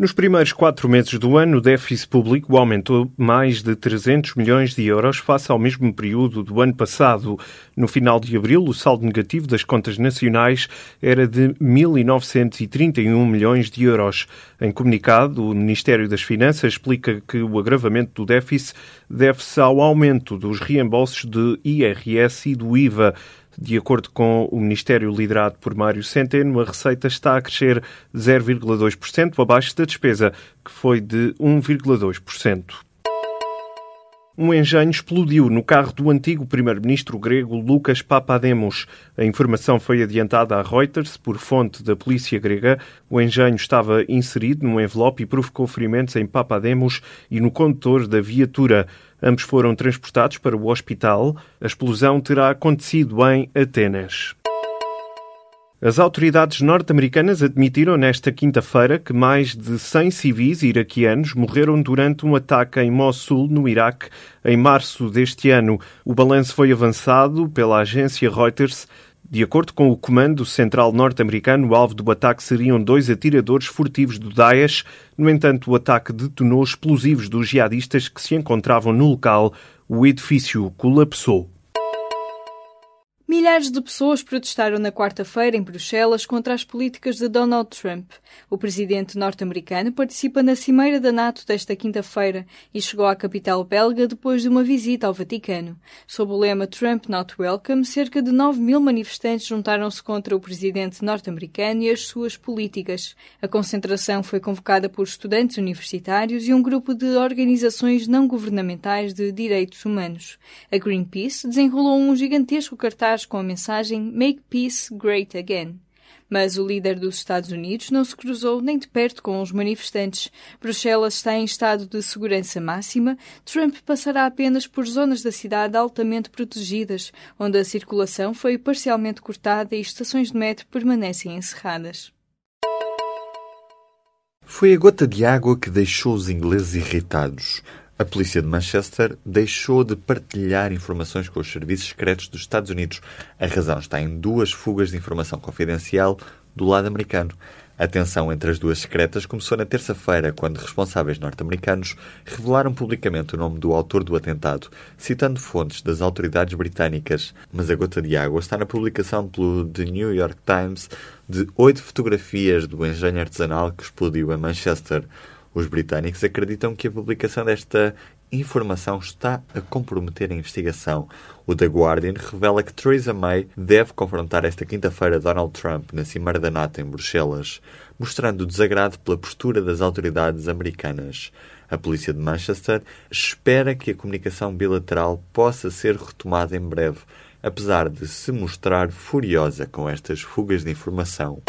Nos primeiros quatro meses do ano, o déficit público aumentou mais de 300 milhões de euros face ao mesmo período do ano passado. No final de abril, o saldo negativo das contas nacionais era de 1.931 milhões de euros. Em comunicado, o Ministério das Finanças explica que o agravamento do déficit deve-se ao aumento dos reembolsos de IRS e do IVA. De acordo com o Ministério liderado por Mário Centeno, a receita está a crescer 0,2% abaixo da despesa, que foi de 1,2%. Um engenho explodiu no carro do antigo primeiro-ministro grego Lucas Papademos. A informação foi adiantada à Reuters por fonte da polícia grega. O engenho estava inserido num envelope e provocou ferimentos em Papademos e no condutor da viatura. Ambos foram transportados para o hospital. A explosão terá acontecido em Atenas. As autoridades norte-americanas admitiram nesta quinta-feira que mais de 100 civis iraquianos morreram durante um ataque em Mossul, no Iraque, em março deste ano. O balanço foi avançado pela agência Reuters. De acordo com o Comando Central norte-americano, o alvo do ataque seriam dois atiradores furtivos do Daesh. No entanto, o ataque detonou explosivos dos jihadistas que se encontravam no local. O edifício colapsou. Milhares de pessoas protestaram na quarta-feira em Bruxelas contra as políticas de Donald Trump. O presidente norte-americano participa na Cimeira da NATO desta quinta-feira e chegou à capital belga depois de uma visita ao Vaticano. Sob o lema Trump Not Welcome, cerca de 9 mil manifestantes juntaram-se contra o presidente norte-americano e as suas políticas. A concentração foi convocada por estudantes universitários e um grupo de organizações não governamentais de direitos humanos. A Greenpeace desenrolou um gigantesco cartaz com a mensagem Make Peace Great Again. Mas o líder dos Estados Unidos não se cruzou nem de perto com os manifestantes. Bruxelas está em estado de segurança máxima. Trump passará apenas por zonas da cidade altamente protegidas, onde a circulação foi parcialmente cortada e estações de metro permanecem encerradas. Foi a gota de água que deixou os ingleses irritados. A polícia de Manchester deixou de partilhar informações com os serviços secretos dos Estados Unidos. A razão está em duas fugas de informação confidencial do lado americano. A tensão entre as duas secretas começou na terça-feira, quando responsáveis norte-americanos revelaram publicamente o nome do autor do atentado, citando fontes das autoridades britânicas. Mas a gota de água está na publicação pelo The New York Times de oito fotografias do engenho artesanal que explodiu em Manchester. Os britânicos acreditam que a publicação desta informação está a comprometer a investigação. O The Guardian revela que Theresa May deve confrontar esta quinta-feira Donald Trump na Cimeira da NATO em Bruxelas, mostrando desagrado pela postura das autoridades americanas. A polícia de Manchester espera que a comunicação bilateral possa ser retomada em breve, apesar de se mostrar furiosa com estas fugas de informação.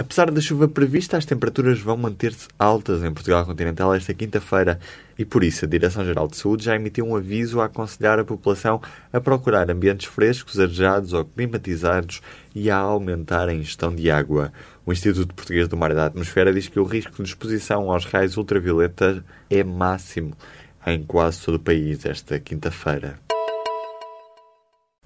Apesar da chuva prevista, as temperaturas vão manter-se altas em Portugal continental esta quinta-feira e por isso a Direção-Geral de Saúde já emitiu um aviso a aconselhar a população a procurar ambientes frescos, arejados ou climatizados e a aumentar a ingestão de água. O Instituto Português do Mar e da Atmosfera diz que o risco de exposição aos raios ultravioleta é máximo em quase todo o país esta quinta-feira.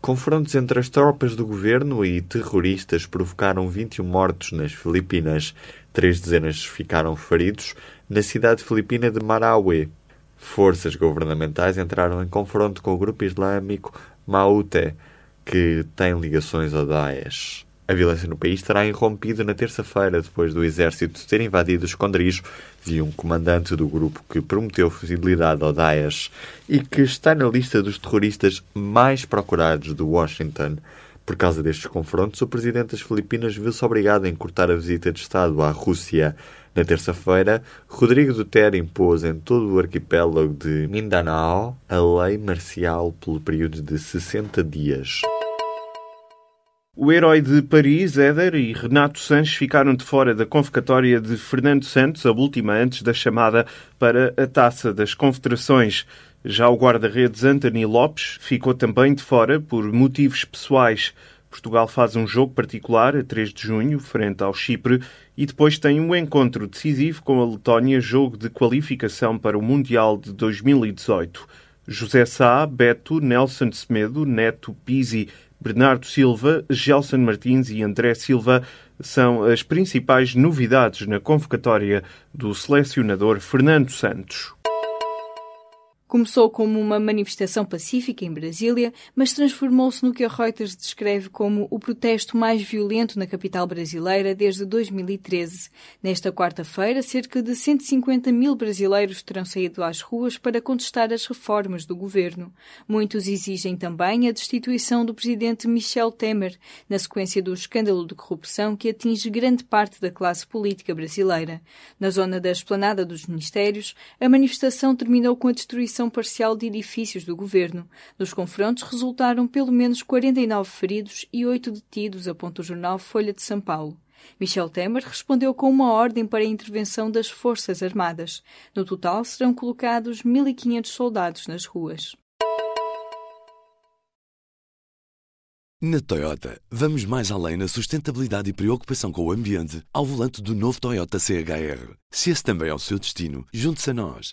Confrontos entre as tropas do governo e terroristas provocaram 21 mortos nas Filipinas. Três dezenas ficaram feridos na cidade filipina de Marawi. Forças governamentais entraram em confronto com o grupo islâmico Maute, que tem ligações ao Daesh. A violência no país terá irrompido na terça-feira, depois do exército ter invadido o esconderijo de um comandante do grupo que prometeu fidelidade ao Daesh e que está na lista dos terroristas mais procurados do Washington. Por causa destes confrontos, o presidente das Filipinas viu-se obrigado a encurtar a visita de Estado à Rússia. Na terça-feira, Rodrigo Duterte impôs em todo o arquipélago de Mindanao a lei marcial pelo período de 60 dias. O herói de Paris, Éder e Renato Sanches ficaram de fora da convocatória de Fernando Santos, a última antes da chamada para a Taça das Confederações. Já o guarda-redes Anthony Lopes ficou também de fora por motivos pessoais. Portugal faz um jogo particular a 3 de junho, frente ao Chipre, e depois tem um encontro decisivo com a Letónia, jogo de qualificação para o Mundial de 2018. José Sá, Beto, Nelson Semedo, Neto Pizzi Bernardo Silva, Gelson Martins e André Silva são as principais novidades na convocatória do selecionador Fernando Santos. Começou como uma manifestação pacífica em Brasília, mas transformou-se no que a Reuters descreve como o protesto mais violento na capital brasileira desde 2013. Nesta quarta-feira, cerca de 150 mil brasileiros terão saído às ruas para contestar as reformas do governo. Muitos exigem também a destituição do presidente Michel Temer, na sequência do escândalo de corrupção que atinge grande parte da classe política brasileira. Na zona da esplanada dos ministérios, a manifestação terminou com a destruição parcial de edifícios do governo. Nos confrontos resultaram pelo menos 49 feridos e 8 detidos, aponta o jornal Folha de São Paulo. Michel Temer respondeu com uma ordem para a intervenção das Forças Armadas. No total, serão colocados 1.500 soldados nas ruas. Na Toyota, vamos mais além na sustentabilidade e preocupação com o ambiente ao volante do novo Toyota CHR. Se esse também é o seu destino, junte-se a nós.